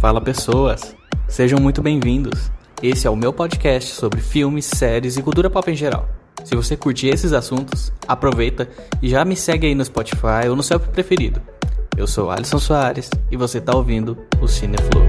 Fala pessoas, sejam muito bem-vindos. Esse é o meu podcast sobre filmes, séries e cultura pop em geral. Se você curte esses assuntos, aproveita e já me segue aí no Spotify ou no seu preferido. Eu sou Alisson Soares e você está ouvindo o Cineflow.